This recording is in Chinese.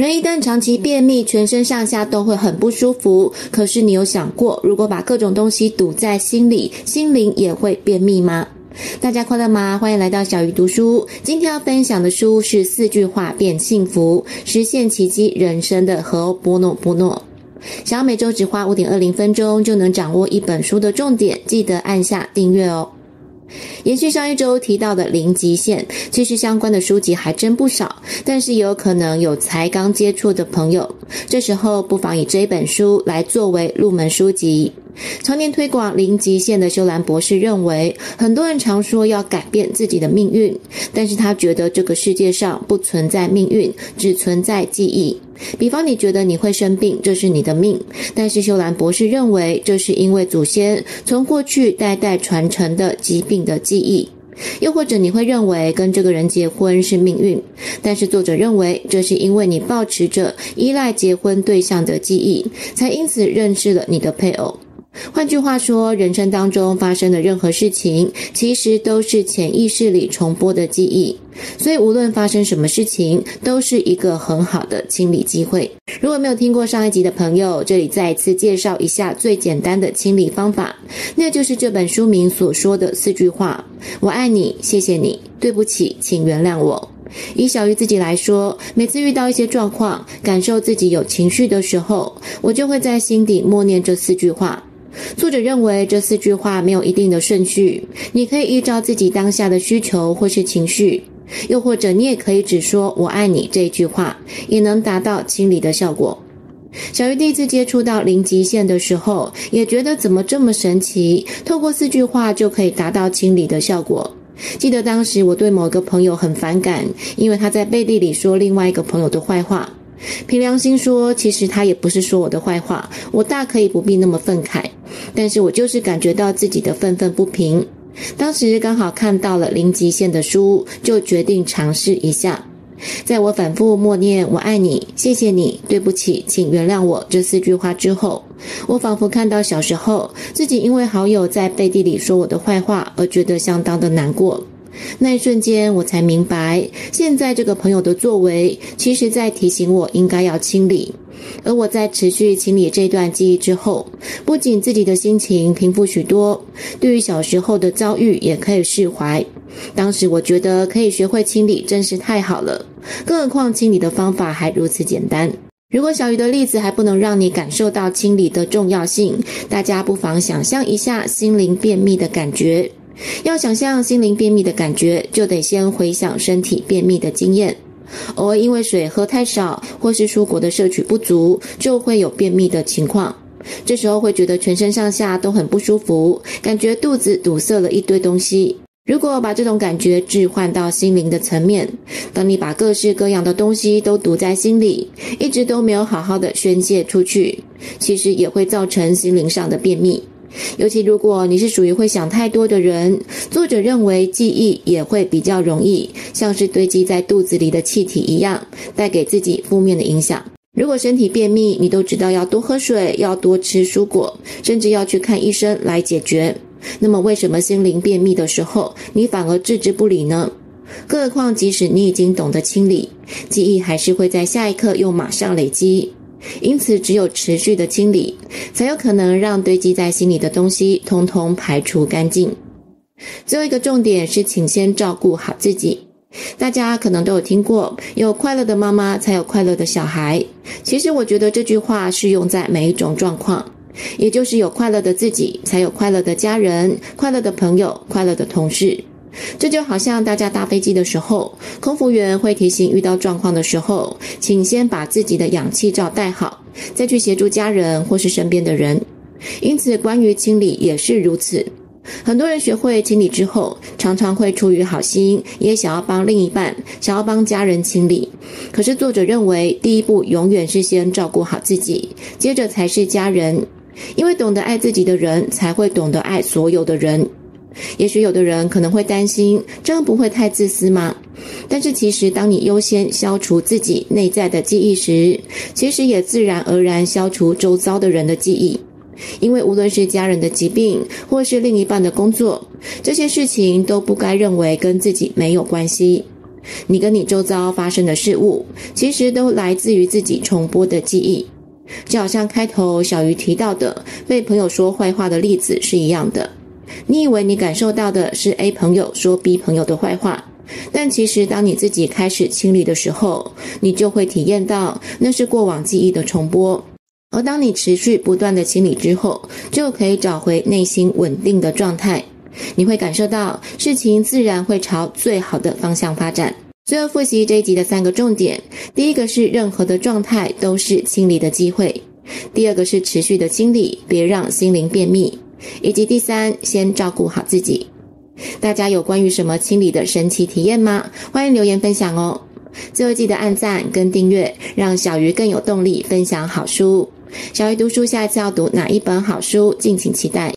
人一旦长期便秘，全身上下都会很不舒服。可是你有想过，如果把各种东西堵在心里，心灵也会便秘吗？大家快乐吗？欢迎来到小鱼读书。今天要分享的书是《四句话变幸福，实现奇迹人生的 Ho'oponopono》。想要每周只花五点二零分钟就能掌握一本书的重点，记得按下订阅哦。延续上一周提到的零极限，其实相关的书籍还真不少，但是也有可能有才刚接触的朋友，这时候不妨以这本书来作为入门书籍。常年推广零极限的修兰博士认为，很多人常说要改变自己的命运，但是他觉得这个世界上不存在命运，只存在记忆。比方你觉得你会生病，这是你的命，但是修兰博士认为，这是因为祖先从过去代代传承的疾病的记忆。又或者你会认为跟这个人结婚是命运，但是作者认为，这是因为你抱持着依赖结婚对象的记忆，才因此认识了你的配偶。换句话说，人生当中发生的任何事情，其实都是潜意识里重播的记忆。所以，无论发生什么事情，都是一个很好的清理机会。如果没有听过上一集的朋友，这里再一次介绍一下最简单的清理方法，那就是这本书名所说的四句话：我爱你，谢谢你，对不起，请原谅我。以小鱼自己来说，每次遇到一些状况，感受自己有情绪的时候，我就会在心底默念这四句话。作者认为这四句话没有一定的顺序，你可以依照自己当下的需求或是情绪，又或者你也可以只说“我爱你”这一句话，也能达到清理的效果。小鱼第一次接触到零极限的时候，也觉得怎么这么神奇，透过四句话就可以达到清理的效果。记得当时我对某个朋友很反感，因为他在背地里说另外一个朋友的坏话。凭良心说，其实他也不是说我的坏话，我大可以不必那么愤慨，但是我就是感觉到自己的愤愤不平。当时刚好看到了零极限的书，就决定尝试一下。在我反复默念“我爱你，谢谢你，对不起，请原谅我”这四句话之后，我仿佛看到小时候自己因为好友在背地里说我的坏话而觉得相当的难过。那一瞬间，我才明白，现在这个朋友的作为，其实在提醒我应该要清理。而我在持续清理这段记忆之后，不仅自己的心情平复许多，对于小时候的遭遇也可以释怀。当时我觉得可以学会清理，真是太好了。更何况清理的方法还如此简单。如果小鱼的例子还不能让你感受到清理的重要性，大家不妨想象一下心灵便秘的感觉。要想象心灵便秘的感觉，就得先回想身体便秘的经验。偶尔因为水喝太少，或是蔬果的摄取不足，就会有便秘的情况。这时候会觉得全身上下都很不舒服，感觉肚子堵塞了一堆东西。如果把这种感觉置换到心灵的层面，当你把各式各样的东西都堵在心里，一直都没有好好的宣泄出去，其实也会造成心灵上的便秘。尤其如果你是属于会想太多的人，作者认为记忆也会比较容易，像是堆积在肚子里的气体一样，带给自己负面的影响。如果身体便秘，你都知道要多喝水，要多吃蔬果，甚至要去看医生来解决。那么为什么心灵便秘的时候，你反而置之不理呢？更何况即使你已经懂得清理，记忆还是会在下一刻又马上累积。因此，只有持续的清理，才有可能让堆积在心里的东西通通排除干净。最后一个重点是，请先照顾好自己。大家可能都有听过，有快乐的妈妈才有快乐的小孩。其实，我觉得这句话适用在每一种状况，也就是有快乐的自己，才有快乐的家人、快乐的朋友、快乐的同事。这就好像大家搭飞机的时候，空服员会提醒遇到状况的时候，请先把自己的氧气罩戴好，再去协助家人或是身边的人。因此，关于清理也是如此。很多人学会清理之后，常常会出于好心，也想要帮另一半，想要帮家人清理。可是作者认为，第一步永远是先照顾好自己，接着才是家人。因为懂得爱自己的人，才会懂得爱所有的人。也许有的人可能会担心，这样不会太自私吗？但是其实，当你优先消除自己内在的记忆时，其实也自然而然消除周遭的人的记忆。因为无论是家人的疾病，或是另一半的工作，这些事情都不该认为跟自己没有关系。你跟你周遭发生的事物，其实都来自于自己重播的记忆。就好像开头小鱼提到的，被朋友说坏话的例子是一样的。你以为你感受到的是 A 朋友说 B 朋友的坏话，但其实当你自己开始清理的时候，你就会体验到那是过往记忆的重播。而当你持续不断的清理之后，就可以找回内心稳定的状态。你会感受到事情自然会朝最好的方向发展。最后复习这一集的三个重点：第一个是任何的状态都是清理的机会；第二个是持续的清理，别让心灵便秘；以及第三，先照顾好自己。大家有关于什么清理的神奇体验吗？欢迎留言分享哦。最后记得按赞跟订阅，让小鱼更有动力分享好书。小鱼读书下一次要读哪一本好书？敬请期待。